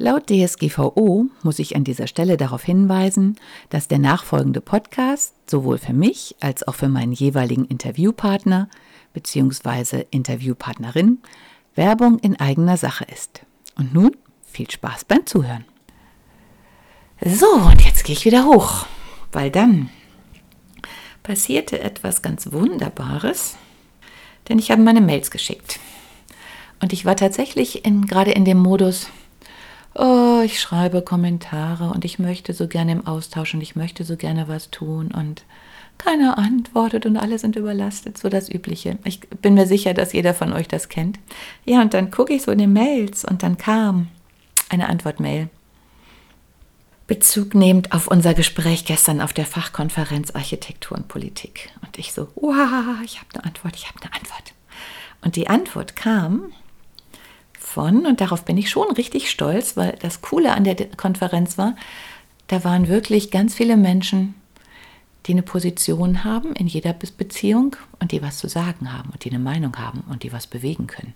Laut DSGVO muss ich an dieser Stelle darauf hinweisen, dass der nachfolgende Podcast sowohl für mich als auch für meinen jeweiligen Interviewpartner bzw. Interviewpartnerin Werbung in eigener Sache ist. Und nun viel Spaß beim Zuhören. So, und jetzt gehe ich wieder hoch, weil dann passierte etwas ganz Wunderbares, denn ich habe meine Mails geschickt. Und ich war tatsächlich in, gerade in dem Modus, oh, ich schreibe Kommentare und ich möchte so gerne im Austausch und ich möchte so gerne was tun und keiner antwortet und alle sind überlastet, so das Übliche. Ich bin mir sicher, dass jeder von euch das kennt. Ja, und dann gucke ich so in den Mails und dann kam eine Antwortmail. Bezug nehmend auf unser Gespräch gestern auf der Fachkonferenz Architektur und Politik. Und ich so, wow, ich habe eine Antwort, ich habe eine Antwort. Und die Antwort kam von, und darauf bin ich schon richtig stolz, weil das Coole an der Konferenz war, da waren wirklich ganz viele Menschen, die eine Position haben in jeder Beziehung und die was zu sagen haben und die eine Meinung haben und die was bewegen können.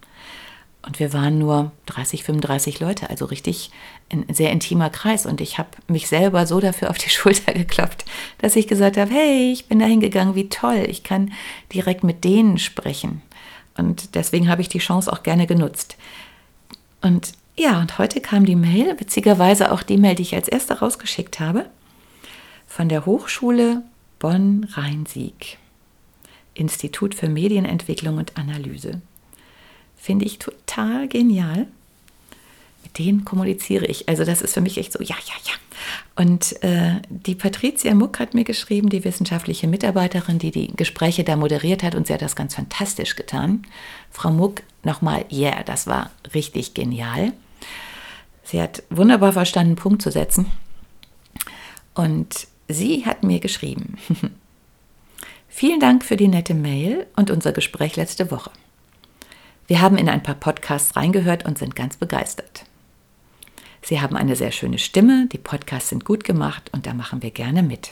Und wir waren nur 30, 35 Leute, also richtig ein sehr intimer Kreis. Und ich habe mich selber so dafür auf die Schulter geklopft, dass ich gesagt habe, hey, ich bin da hingegangen, wie toll, ich kann direkt mit denen sprechen. Und deswegen habe ich die Chance auch gerne genutzt. Und ja, und heute kam die Mail, witzigerweise auch die Mail, die ich als erste rausgeschickt habe, von der Hochschule Bonn-Rhein-Sieg, Institut für Medienentwicklung und Analyse. Finde ich total genial. Mit denen kommuniziere ich. Also das ist für mich echt so, ja, ja, ja. Und äh, die Patricia Muck hat mir geschrieben, die wissenschaftliche Mitarbeiterin, die die Gespräche da moderiert hat, und sie hat das ganz fantastisch getan. Frau Muck, nochmal, yeah, das war richtig genial. Sie hat wunderbar verstanden, Punkt zu setzen. Und sie hat mir geschrieben, vielen Dank für die nette Mail und unser Gespräch letzte Woche. Wir haben in ein paar Podcasts reingehört und sind ganz begeistert. Sie haben eine sehr schöne Stimme, die Podcasts sind gut gemacht und da machen wir gerne mit.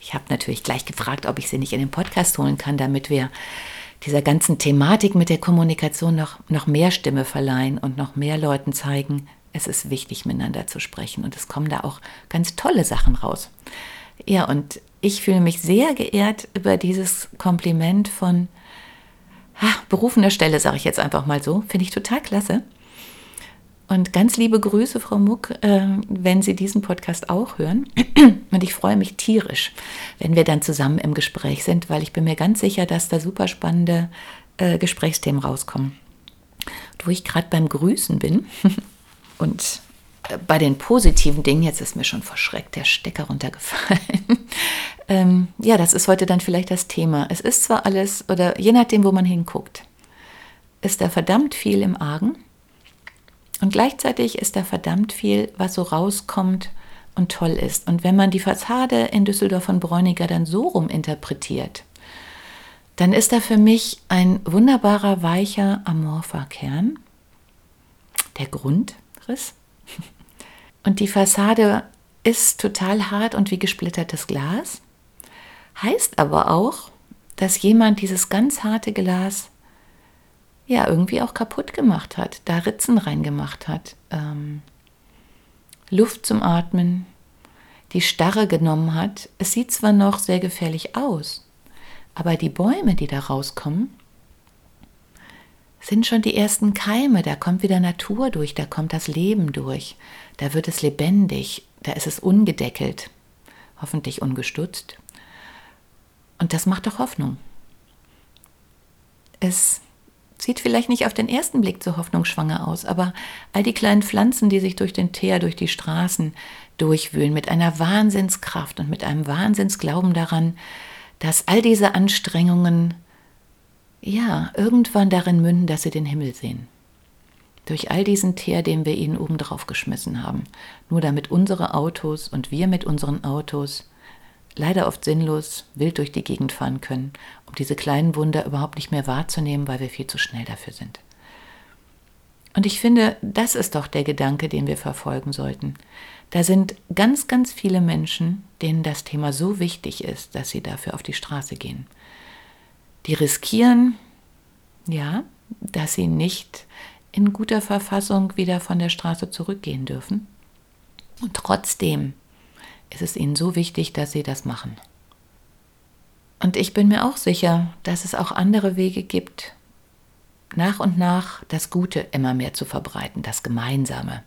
Ich habe natürlich gleich gefragt, ob ich sie nicht in den Podcast holen kann, damit wir dieser ganzen Thematik mit der Kommunikation noch, noch mehr Stimme verleihen und noch mehr Leuten zeigen, es ist wichtig, miteinander zu sprechen. Und es kommen da auch ganz tolle Sachen raus. Ja, und ich fühle mich sehr geehrt über dieses Kompliment von ha, berufener Stelle, sage ich jetzt einfach mal so. Finde ich total klasse. Und ganz liebe Grüße, Frau Muck, äh, wenn Sie diesen Podcast auch hören. Und ich freue mich tierisch, wenn wir dann zusammen im Gespräch sind, weil ich bin mir ganz sicher, dass da super spannende äh, Gesprächsthemen rauskommen. Und wo ich gerade beim Grüßen bin und äh, bei den positiven Dingen, jetzt ist mir schon verschreckt der Stecker runtergefallen. ähm, ja, das ist heute dann vielleicht das Thema. Es ist zwar alles, oder je nachdem, wo man hinguckt, ist da verdammt viel im Argen und gleichzeitig ist da verdammt viel, was so rauskommt und toll ist. Und wenn man die Fassade in Düsseldorf von Bräuniger dann so rum interpretiert, dann ist da für mich ein wunderbarer, weicher, amorpher Kern, der Grundriss. Und die Fassade ist total hart und wie gesplittertes Glas, heißt aber auch, dass jemand dieses ganz harte Glas ja irgendwie auch kaputt gemacht hat, da Ritzen reingemacht hat, ähm, Luft zum Atmen, die Starre genommen hat. Es sieht zwar noch sehr gefährlich aus, aber die Bäume, die da rauskommen, sind schon die ersten Keime, da kommt wieder Natur durch, da kommt das Leben durch, da wird es lebendig, da ist es ungedeckelt, hoffentlich ungestutzt. Und das macht doch Hoffnung. Es Sieht vielleicht nicht auf den ersten Blick so hoffnungsschwanger aus, aber all die kleinen Pflanzen, die sich durch den Teer, durch die Straßen durchwühlen, mit einer Wahnsinnskraft und mit einem Wahnsinnsglauben daran, dass all diese Anstrengungen ja irgendwann darin münden, dass sie den Himmel sehen. Durch all diesen Teer, den wir ihnen obendrauf geschmissen haben, nur damit unsere Autos und wir mit unseren Autos leider oft sinnlos wild durch die Gegend fahren können, um diese kleinen Wunder überhaupt nicht mehr wahrzunehmen, weil wir viel zu schnell dafür sind. Und ich finde, das ist doch der Gedanke, den wir verfolgen sollten. Da sind ganz, ganz viele Menschen, denen das Thema so wichtig ist, dass sie dafür auf die Straße gehen. Die riskieren, ja, dass sie nicht in guter Verfassung wieder von der Straße zurückgehen dürfen. Und trotzdem ist es ihnen so wichtig, dass sie das machen. Und ich bin mir auch sicher, dass es auch andere Wege gibt, nach und nach das Gute immer mehr zu verbreiten, das Gemeinsame.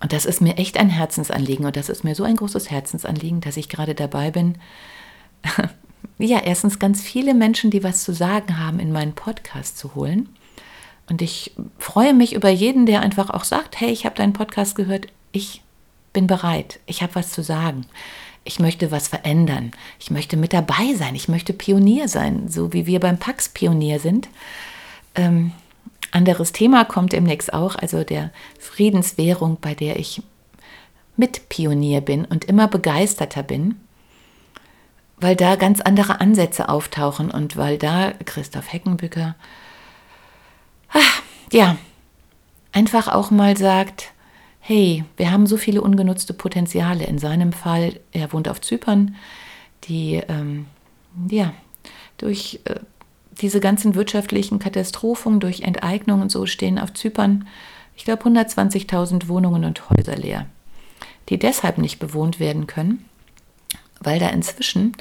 Und das ist mir echt ein Herzensanliegen und das ist mir so ein großes Herzensanliegen, dass ich gerade dabei bin, ja, erstens ganz viele Menschen, die was zu sagen haben, in meinen Podcast zu holen. Und ich freue mich über jeden, der einfach auch sagt, hey, ich habe deinen Podcast gehört, ich bin bereit, ich habe was zu sagen. Ich möchte was verändern. Ich möchte mit dabei sein. Ich möchte Pionier sein, so wie wir beim Pax Pionier sind. Ähm, anderes Thema kommt demnächst auch, also der Friedenswährung, bei der ich mit Pionier bin und immer begeisterter bin, weil da ganz andere Ansätze auftauchen und weil da Christoph Heckenbücker, ach, ja, einfach auch mal sagt, hey, wir haben so viele ungenutzte Potenziale. In seinem Fall, er wohnt auf Zypern, die ähm, ja durch äh, diese ganzen wirtschaftlichen Katastrophen, durch Enteignung und so stehen auf Zypern, ich glaube, 120.000 Wohnungen und Häuser leer, die deshalb nicht bewohnt werden können, weil da inzwischen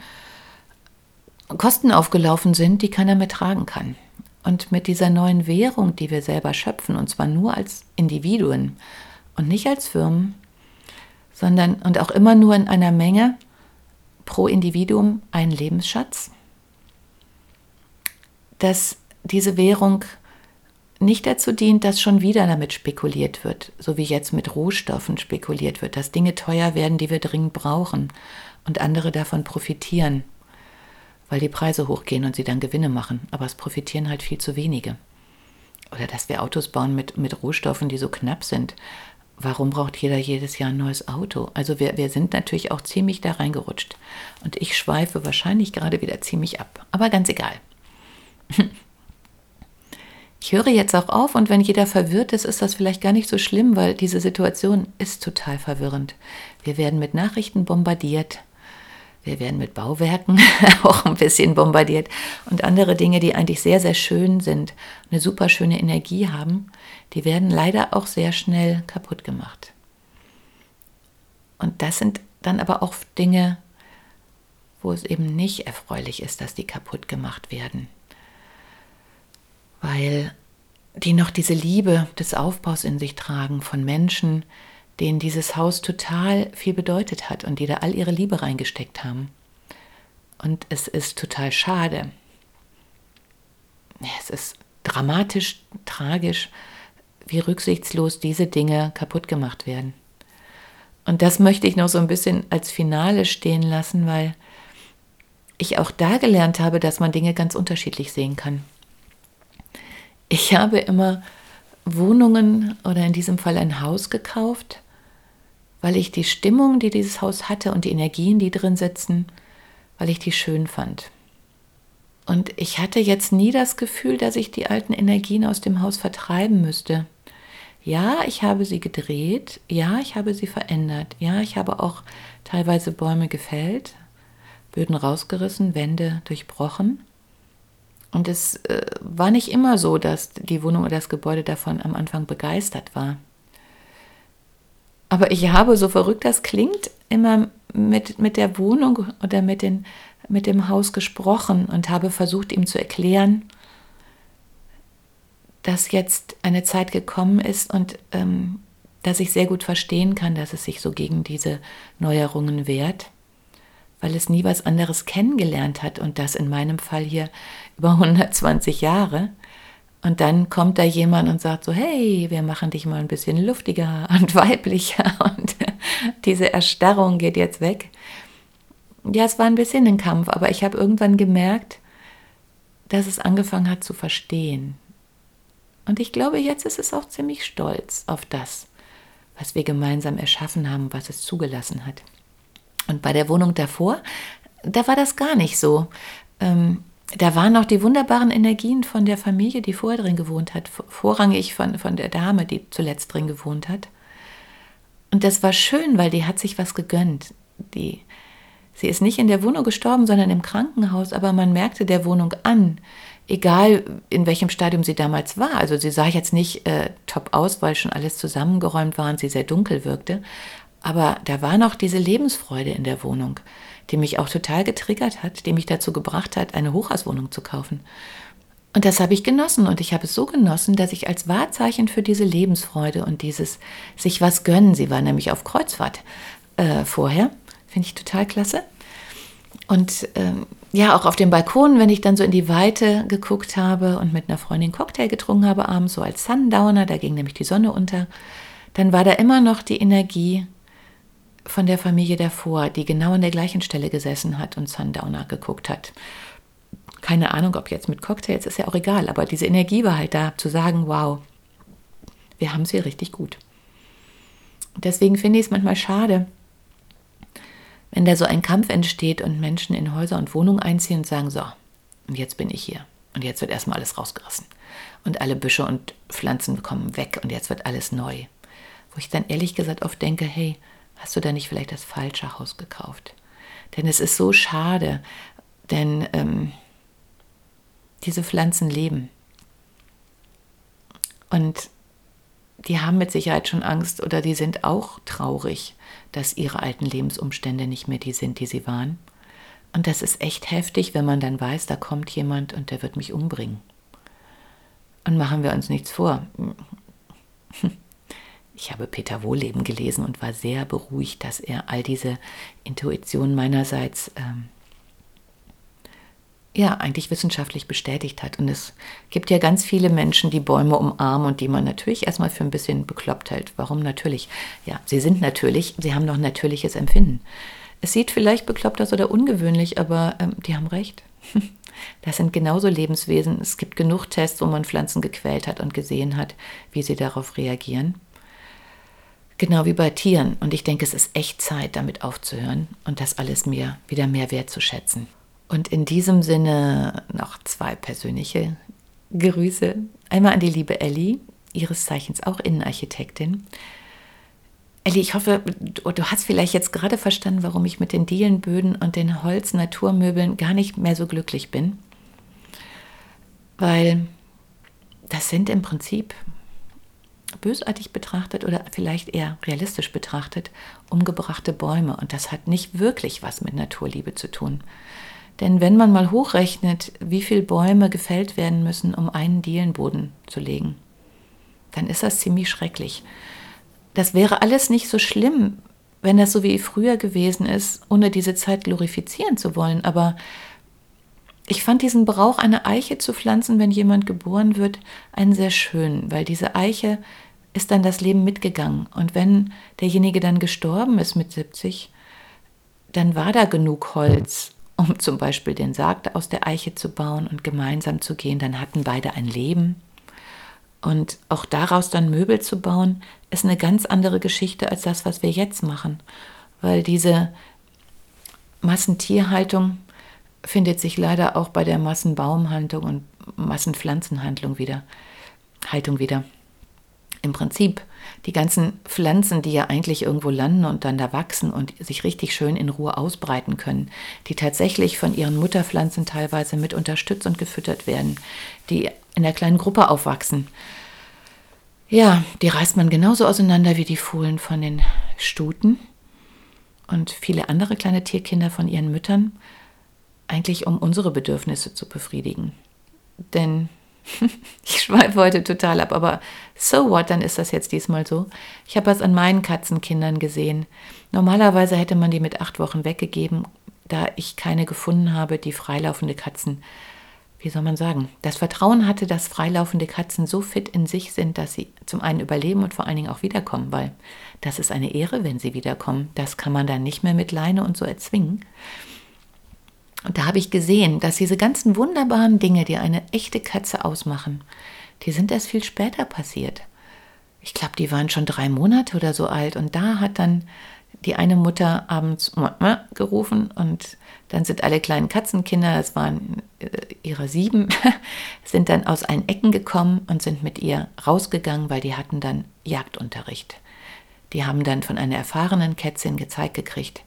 Kosten aufgelaufen sind, die keiner mehr tragen kann. Und mit dieser neuen Währung, die wir selber schöpfen, und zwar nur als Individuen, und nicht als Firmen, sondern und auch immer nur in einer Menge pro Individuum einen Lebensschatz, dass diese Währung nicht dazu dient, dass schon wieder damit spekuliert wird, so wie jetzt mit Rohstoffen spekuliert wird, dass Dinge teuer werden, die wir dringend brauchen und andere davon profitieren, weil die Preise hochgehen und sie dann Gewinne machen, aber es profitieren halt viel zu wenige. Oder dass wir Autos bauen mit, mit Rohstoffen, die so knapp sind, warum braucht jeder jedes Jahr ein neues Auto? Also wir, wir sind natürlich auch ziemlich da reingerutscht. Und ich schweife wahrscheinlich gerade wieder ziemlich ab. Aber ganz egal. Ich höre jetzt auch auf und wenn jeder verwirrt ist, ist das vielleicht gar nicht so schlimm, weil diese Situation ist total verwirrend. Wir werden mit Nachrichten bombardiert. Wir werden mit Bauwerken auch ein bisschen bombardiert und andere Dinge, die eigentlich sehr, sehr schön sind, eine super schöne Energie haben, die werden leider auch sehr schnell kaputt gemacht. Und das sind dann aber auch Dinge, wo es eben nicht erfreulich ist, dass die kaputt gemacht werden. Weil die noch diese Liebe des Aufbaus in sich tragen von Menschen, denen dieses Haus total viel bedeutet hat und die da all ihre Liebe reingesteckt haben. Und es ist total schade. Es ist dramatisch, tragisch, wie rücksichtslos diese Dinge kaputt gemacht werden. Und das möchte ich noch so ein bisschen als Finale stehen lassen, weil ich auch da gelernt habe, dass man Dinge ganz unterschiedlich sehen kann. Ich habe immer Wohnungen oder in diesem Fall ein Haus gekauft, weil ich die Stimmung, die dieses Haus hatte und die Energien, die drin sitzen, weil ich die schön fand. Und ich hatte jetzt nie das Gefühl, dass ich die alten Energien aus dem Haus vertreiben müsste. Ja, ich habe sie gedreht, ja, ich habe sie verändert, ja, ich habe auch teilweise Bäume gefällt, Böden rausgerissen, Wände durchbrochen. Und es äh, war nicht immer so, dass die Wohnung oder das Gebäude davon am Anfang begeistert war. Aber ich habe, so verrückt das klingt, immer mit, mit der Wohnung oder mit, den, mit dem Haus gesprochen und habe versucht, ihm zu erklären, dass jetzt eine Zeit gekommen ist und ähm, dass ich sehr gut verstehen kann, dass es sich so gegen diese Neuerungen wehrt, weil es nie was anderes kennengelernt hat und das in meinem Fall hier über 120 Jahre. Und dann kommt da jemand und sagt so, hey, wir machen dich mal ein bisschen luftiger und weiblicher und diese Erstarrung geht jetzt weg. Ja, es war ein bisschen ein Kampf, aber ich habe irgendwann gemerkt, dass es angefangen hat zu verstehen. Und ich glaube, jetzt ist es auch ziemlich stolz auf das, was wir gemeinsam erschaffen haben, was es zugelassen hat. Und bei der Wohnung davor, da war das gar nicht so. Ähm, da waren noch die wunderbaren Energien von der Familie, die vorher drin gewohnt hat, vorrangig von, von der Dame, die zuletzt drin gewohnt hat. Und das war schön, weil die hat sich was gegönnt. Die, Sie ist nicht in der Wohnung gestorben, sondern im Krankenhaus, aber man merkte der Wohnung an, egal in welchem Stadium sie damals war. Also sie sah jetzt nicht äh, top aus, weil schon alles zusammengeräumt war und sie sehr dunkel wirkte. Aber da war noch diese Lebensfreude in der Wohnung, die mich auch total getriggert hat, die mich dazu gebracht hat, eine Hochhauswohnung zu kaufen. Und das habe ich genossen und ich habe es so genossen, dass ich als Wahrzeichen für diese Lebensfreude und dieses sich was gönnen, sie war nämlich auf Kreuzfahrt äh, vorher, finde ich total klasse. Und ähm, ja, auch auf dem Balkon, wenn ich dann so in die Weite geguckt habe und mit einer Freundin Cocktail getrunken habe abends, so als Sundowner, da ging nämlich die Sonne unter, dann war da immer noch die Energie von der Familie davor, die genau an der gleichen Stelle gesessen hat und Sundowner geguckt hat keine Ahnung, ob jetzt mit Cocktails, ist ja auch egal, aber diese Energie war halt da, zu sagen, wow, wir haben es hier richtig gut. deswegen finde ich es manchmal schade, wenn da so ein Kampf entsteht und Menschen in Häuser und Wohnungen einziehen und sagen, so, und jetzt bin ich hier. Und jetzt wird erstmal alles rausgerissen. Und alle Büsche und Pflanzen kommen weg und jetzt wird alles neu. Wo ich dann ehrlich gesagt oft denke, hey, hast du da nicht vielleicht das falsche Haus gekauft? Denn es ist so schade, denn ähm, diese Pflanzen leben. Und die haben mit Sicherheit schon Angst oder die sind auch traurig, dass ihre alten Lebensumstände nicht mehr die sind, die sie waren. Und das ist echt heftig, wenn man dann weiß, da kommt jemand und der wird mich umbringen. Und machen wir uns nichts vor. Ich habe Peter Wohleben gelesen und war sehr beruhigt, dass er all diese Intuitionen meinerseits ähm, ja eigentlich wissenschaftlich bestätigt hat. Und es gibt ja ganz viele Menschen, die Bäume umarmen und die man natürlich erstmal für ein bisschen bekloppt hält. Warum natürlich? Ja, sie sind natürlich, sie haben noch natürliches Empfinden. Es sieht vielleicht bekloppt aus oder ungewöhnlich, aber ähm, die haben recht. Das sind genauso Lebenswesen. Es gibt genug Tests, wo man Pflanzen gequält hat und gesehen hat, wie sie darauf reagieren. Genau wie bei Tieren. Und ich denke, es ist echt Zeit, damit aufzuhören und das alles mir wieder mehr wertzuschätzen. Und in diesem Sinne noch zwei persönliche Grüße. Einmal an die liebe Ellie, ihres Zeichens auch Innenarchitektin. Ellie, ich hoffe, du hast vielleicht jetzt gerade verstanden, warum ich mit den Dielenböden und den Holz-Naturmöbeln gar nicht mehr so glücklich bin. Weil das sind im Prinzip bösartig betrachtet oder vielleicht eher realistisch betrachtet umgebrachte Bäume. Und das hat nicht wirklich was mit Naturliebe zu tun. Denn wenn man mal hochrechnet, wie viele Bäume gefällt werden müssen, um einen Dielenboden zu legen, dann ist das ziemlich schrecklich. Das wäre alles nicht so schlimm, wenn das so wie früher gewesen ist, ohne diese Zeit glorifizieren zu wollen. Aber ich fand diesen Brauch, eine Eiche zu pflanzen, wenn jemand geboren wird, einen sehr schön, weil diese Eiche ist dann das Leben mitgegangen. Und wenn derjenige dann gestorben ist mit 70, dann war da genug Holz, um zum Beispiel den Sarg aus der Eiche zu bauen und gemeinsam zu gehen. Dann hatten beide ein Leben. Und auch daraus dann Möbel zu bauen, ist eine ganz andere Geschichte als das, was wir jetzt machen. Weil diese Massentierhaltung findet sich leider auch bei der Massenbaumhaltung und Massenpflanzenhandlung wieder. Haltung wieder im Prinzip die ganzen Pflanzen, die ja eigentlich irgendwo landen und dann da wachsen und sich richtig schön in Ruhe ausbreiten können, die tatsächlich von ihren Mutterpflanzen teilweise mit unterstützt und gefüttert werden, die in der kleinen Gruppe aufwachsen. Ja, die reißt man genauso auseinander wie die Fohlen von den Stuten und viele andere kleine Tierkinder von ihren Müttern, eigentlich um unsere Bedürfnisse zu befriedigen. Denn ich schweife heute total ab, aber so what, dann ist das jetzt diesmal so. Ich habe es an meinen Katzenkindern gesehen. Normalerweise hätte man die mit acht Wochen weggegeben, da ich keine gefunden habe, die freilaufende Katzen, wie soll man sagen, das Vertrauen hatte, dass freilaufende Katzen so fit in sich sind, dass sie zum einen überleben und vor allen Dingen auch wiederkommen, weil das ist eine Ehre, wenn sie wiederkommen. Das kann man dann nicht mehr mit Leine und so erzwingen. Und da habe ich gesehen, dass diese ganzen wunderbaren Dinge, die eine echte Katze ausmachen, die sind erst viel später passiert. Ich glaube, die waren schon drei Monate oder so alt. Und da hat dann die eine Mutter abends gerufen und dann sind alle kleinen Katzenkinder, das waren äh, ihre sieben, sind dann aus allen Ecken gekommen und sind mit ihr rausgegangen, weil die hatten dann Jagdunterricht. Die haben dann von einer erfahrenen Kätzin gezeigt gekriegt,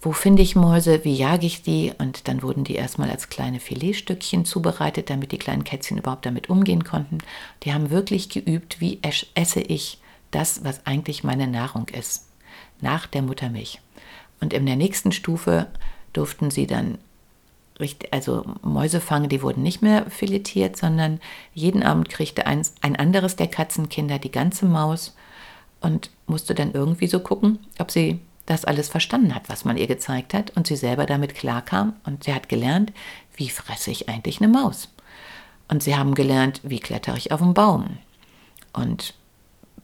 wo finde ich Mäuse, wie jage ich die? Und dann wurden die erstmal als kleine Filetstückchen zubereitet, damit die kleinen Kätzchen überhaupt damit umgehen konnten. Die haben wirklich geübt, wie esse ich das, was eigentlich meine Nahrung ist, nach der Muttermilch. Und in der nächsten Stufe durften sie dann also Mäuse fangen, die wurden nicht mehr filetiert, sondern jeden Abend kriegte ein, ein anderes der Katzenkinder die ganze Maus und musste dann irgendwie so gucken, ob sie das alles verstanden hat, was man ihr gezeigt hat und sie selber damit klarkam und sie hat gelernt, wie fresse ich eigentlich eine Maus. Und sie haben gelernt, wie klettere ich auf einen Baum und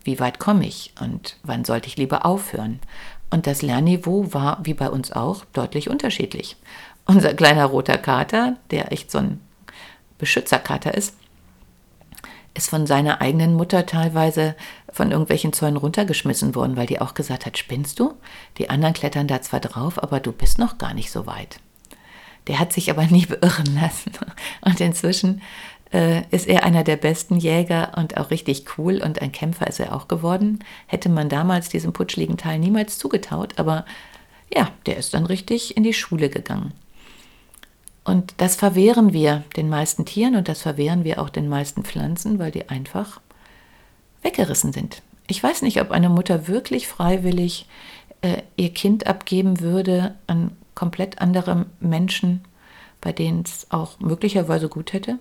wie weit komme ich und wann sollte ich lieber aufhören. Und das Lernniveau war, wie bei uns auch, deutlich unterschiedlich. Unser kleiner roter Kater, der echt so ein Beschützerkater ist, ist von seiner eigenen Mutter teilweise von irgendwelchen Zäunen runtergeschmissen worden, weil die auch gesagt hat, spinnst du? Die anderen klettern da zwar drauf, aber du bist noch gar nicht so weit. Der hat sich aber nie beirren lassen. Und inzwischen äh, ist er einer der besten Jäger und auch richtig cool und ein Kämpfer ist er auch geworden. Hätte man damals diesem putschligen Teil niemals zugetaut, aber ja, der ist dann richtig in die Schule gegangen. Und das verwehren wir den meisten Tieren und das verwehren wir auch den meisten Pflanzen, weil die einfach weggerissen sind. Ich weiß nicht, ob eine Mutter wirklich freiwillig äh, ihr Kind abgeben würde an komplett andere Menschen, bei denen es auch möglicherweise gut hätte.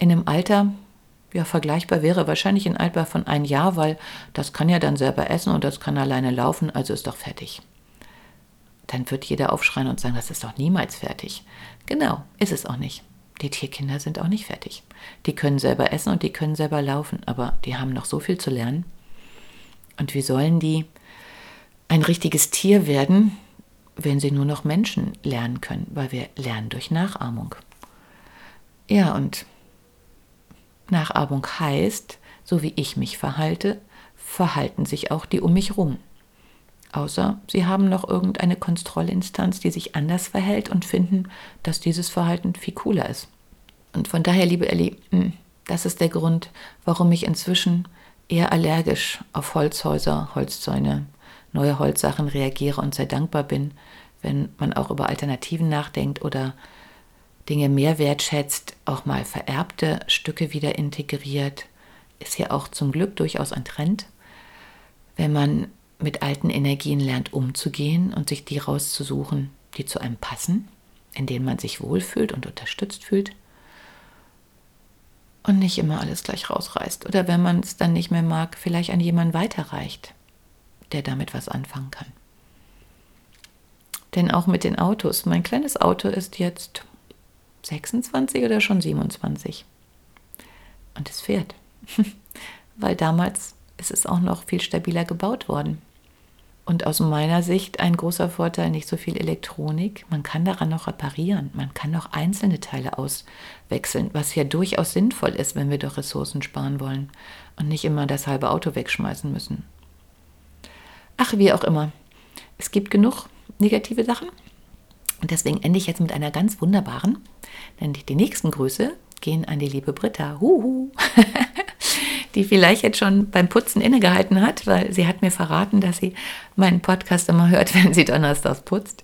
In einem Alter, ja, vergleichbar wäre wahrscheinlich ein Alter von ein Jahr, weil das kann ja dann selber essen und das kann alleine laufen, also ist doch fertig dann wird jeder aufschreien und sagen, das ist doch niemals fertig. Genau, ist es auch nicht. Die Tierkinder sind auch nicht fertig. Die können selber essen und die können selber laufen, aber die haben noch so viel zu lernen. Und wie sollen die ein richtiges Tier werden, wenn sie nur noch Menschen lernen können? Weil wir lernen durch Nachahmung. Ja, und Nachahmung heißt, so wie ich mich verhalte, verhalten sich auch die um mich rum. Außer sie haben noch irgendeine Kontrollinstanz, die sich anders verhält und finden, dass dieses Verhalten viel cooler ist. Und von daher, liebe Ellie, hm, das ist der Grund, warum ich inzwischen eher allergisch auf Holzhäuser, Holzzäune, neue Holzsachen reagiere und sehr dankbar bin, wenn man auch über Alternativen nachdenkt oder Dinge mehr wertschätzt, auch mal vererbte Stücke wieder integriert, ist ja auch zum Glück durchaus ein Trend. Wenn man mit alten Energien lernt umzugehen und sich die rauszusuchen, die zu einem passen, in denen man sich wohlfühlt und unterstützt fühlt. Und nicht immer alles gleich rausreißt. Oder wenn man es dann nicht mehr mag, vielleicht an jemanden weiterreicht, der damit was anfangen kann. Denn auch mit den Autos, mein kleines Auto ist jetzt 26 oder schon 27. Und es fährt. Weil damals ist es auch noch viel stabiler gebaut worden. Und aus meiner Sicht ein großer Vorteil, nicht so viel Elektronik. Man kann daran noch reparieren. Man kann noch einzelne Teile auswechseln, was ja durchaus sinnvoll ist, wenn wir doch Ressourcen sparen wollen und nicht immer das halbe Auto wegschmeißen müssen. Ach, wie auch immer. Es gibt genug negative Sachen. Und deswegen ende ich jetzt mit einer ganz wunderbaren. Denn die nächsten Grüße gehen an die liebe Britta. Huhu. die vielleicht jetzt schon beim Putzen innegehalten hat, weil sie hat mir verraten, dass sie meinen Podcast immer hört, wenn sie donnerstags putzt.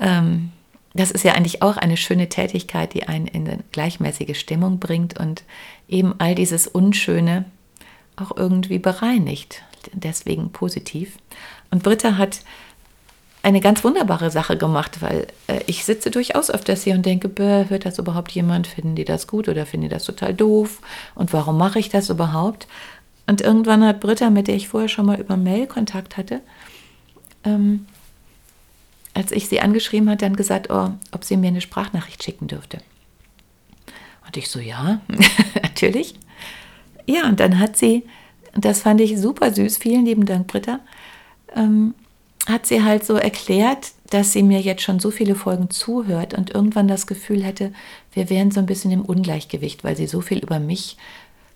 Ähm, das ist ja eigentlich auch eine schöne Tätigkeit, die einen in eine gleichmäßige Stimmung bringt und eben all dieses Unschöne auch irgendwie bereinigt. Deswegen positiv. Und Britta hat eine ganz wunderbare Sache gemacht, weil äh, ich sitze durchaus öfters hier und denke, hört das überhaupt jemand? Finden die das gut oder finden die das total doof? Und warum mache ich das überhaupt? Und irgendwann hat Britta, mit der ich vorher schon mal über Mail Kontakt hatte, ähm, als ich sie angeschrieben hat, dann gesagt, oh, ob sie mir eine Sprachnachricht schicken dürfte. Und ich so, ja, natürlich. Ja, und dann hat sie, das fand ich super süß, vielen lieben Dank, Britta, ähm, hat sie halt so erklärt, dass sie mir jetzt schon so viele Folgen zuhört und irgendwann das Gefühl hätte, wir wären so ein bisschen im Ungleichgewicht, weil sie so viel über mich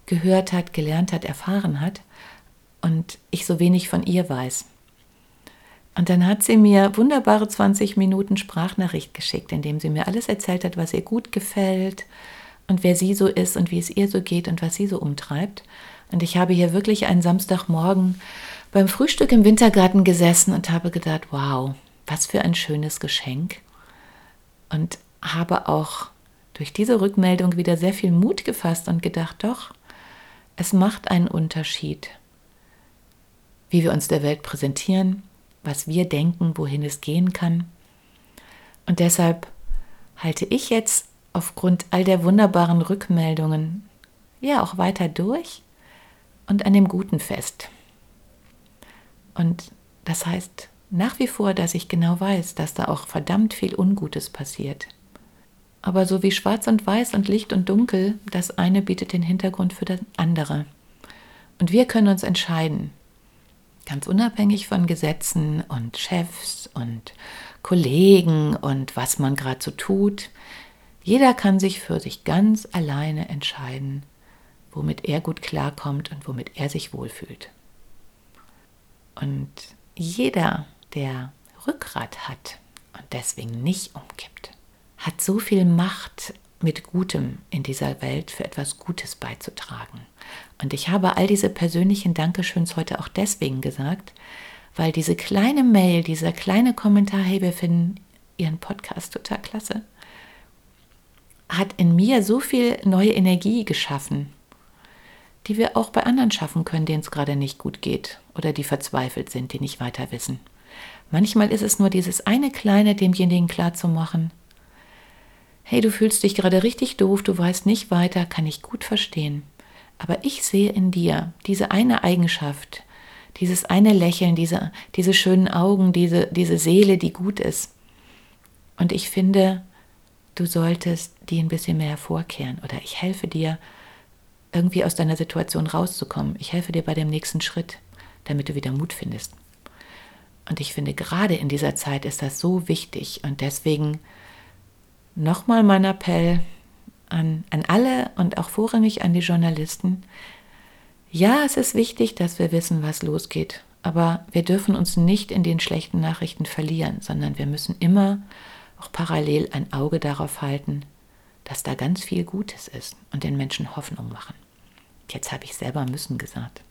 gehört hat, gelernt hat, erfahren hat und ich so wenig von ihr weiß. Und dann hat sie mir wunderbare 20 Minuten Sprachnachricht geschickt, in dem sie mir alles erzählt hat, was ihr gut gefällt und wer sie so ist und wie es ihr so geht und was sie so umtreibt. Und ich habe hier wirklich einen Samstagmorgen beim Frühstück im Wintergarten gesessen und habe gedacht, wow, was für ein schönes Geschenk. Und habe auch durch diese Rückmeldung wieder sehr viel Mut gefasst und gedacht, doch, es macht einen Unterschied, wie wir uns der Welt präsentieren, was wir denken, wohin es gehen kann. Und deshalb halte ich jetzt aufgrund all der wunderbaren Rückmeldungen ja auch weiter durch und an dem Guten fest. Und das heißt nach wie vor, dass ich genau weiß, dass da auch verdammt viel Ungutes passiert. Aber so wie Schwarz und Weiß und Licht und Dunkel, das eine bietet den Hintergrund für das andere. Und wir können uns entscheiden, ganz unabhängig von Gesetzen und Chefs und Kollegen und was man gerade so tut. Jeder kann sich für sich ganz alleine entscheiden, womit er gut klarkommt und womit er sich wohlfühlt. Und jeder, der Rückgrat hat und deswegen nicht umkippt, hat so viel Macht, mit Gutem in dieser Welt für etwas Gutes beizutragen. Und ich habe all diese persönlichen Dankeschöns heute auch deswegen gesagt, weil diese kleine Mail, dieser kleine Kommentar, hey, wir finden Ihren Podcast total klasse, hat in mir so viel neue Energie geschaffen, die wir auch bei anderen schaffen können, denen es gerade nicht gut geht oder die verzweifelt sind, die nicht weiter wissen. Manchmal ist es nur dieses eine kleine demjenigen klarzumachen, hey, du fühlst dich gerade richtig doof, du weißt nicht weiter, kann ich gut verstehen. Aber ich sehe in dir diese eine Eigenschaft, dieses eine Lächeln, diese, diese schönen Augen, diese, diese Seele, die gut ist. Und ich finde, du solltest die ein bisschen mehr hervorkehren oder ich helfe dir, irgendwie aus deiner Situation rauszukommen. Ich helfe dir bei dem nächsten Schritt, damit du wieder Mut findest. Und ich finde, gerade in dieser Zeit ist das so wichtig und deswegen nochmal mein Appell an, an alle und auch vorrangig an die Journalisten. Ja, es ist wichtig, dass wir wissen, was losgeht, aber wir dürfen uns nicht in den schlechten Nachrichten verlieren, sondern wir müssen immer auch parallel ein Auge darauf halten, dass da ganz viel Gutes ist und den Menschen Hoffnung machen. Jetzt habe ich selber müssen gesagt.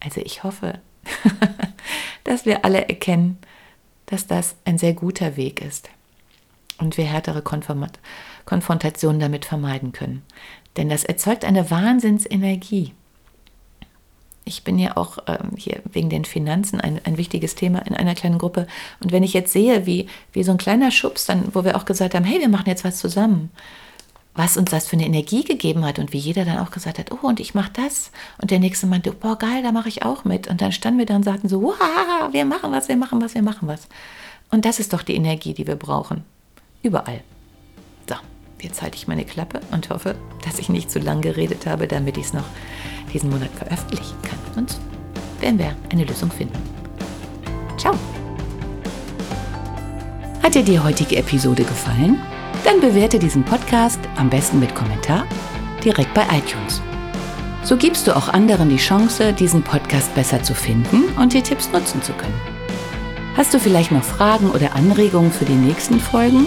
Also ich hoffe, dass wir alle erkennen, dass das ein sehr guter Weg ist und wir härtere Konfrontationen damit vermeiden können. Denn das erzeugt eine Wahnsinnsenergie. Ich bin ja auch ähm, hier wegen den Finanzen ein, ein wichtiges Thema in einer kleinen Gruppe. Und wenn ich jetzt sehe, wie, wie so ein kleiner Schubs, dann, wo wir auch gesagt haben, hey, wir machen jetzt was zusammen, was uns das für eine Energie gegeben hat und wie jeder dann auch gesagt hat, oh, und ich mache das. Und der nächste meinte, boah, geil, da mache ich auch mit. Und dann standen wir da und sagten so, wow, wir machen was, wir machen was, wir machen was. Und das ist doch die Energie, die wir brauchen. Überall. Jetzt halte ich meine Klappe und hoffe, dass ich nicht zu lang geredet habe, damit ich es noch diesen Monat veröffentlichen kann. Und werden wir eine Lösung finden. Ciao. Hat dir die heutige Episode gefallen? Dann bewerte diesen Podcast am besten mit Kommentar direkt bei iTunes. So gibst du auch anderen die Chance, diesen Podcast besser zu finden und die Tipps nutzen zu können. Hast du vielleicht noch Fragen oder Anregungen für die nächsten Folgen?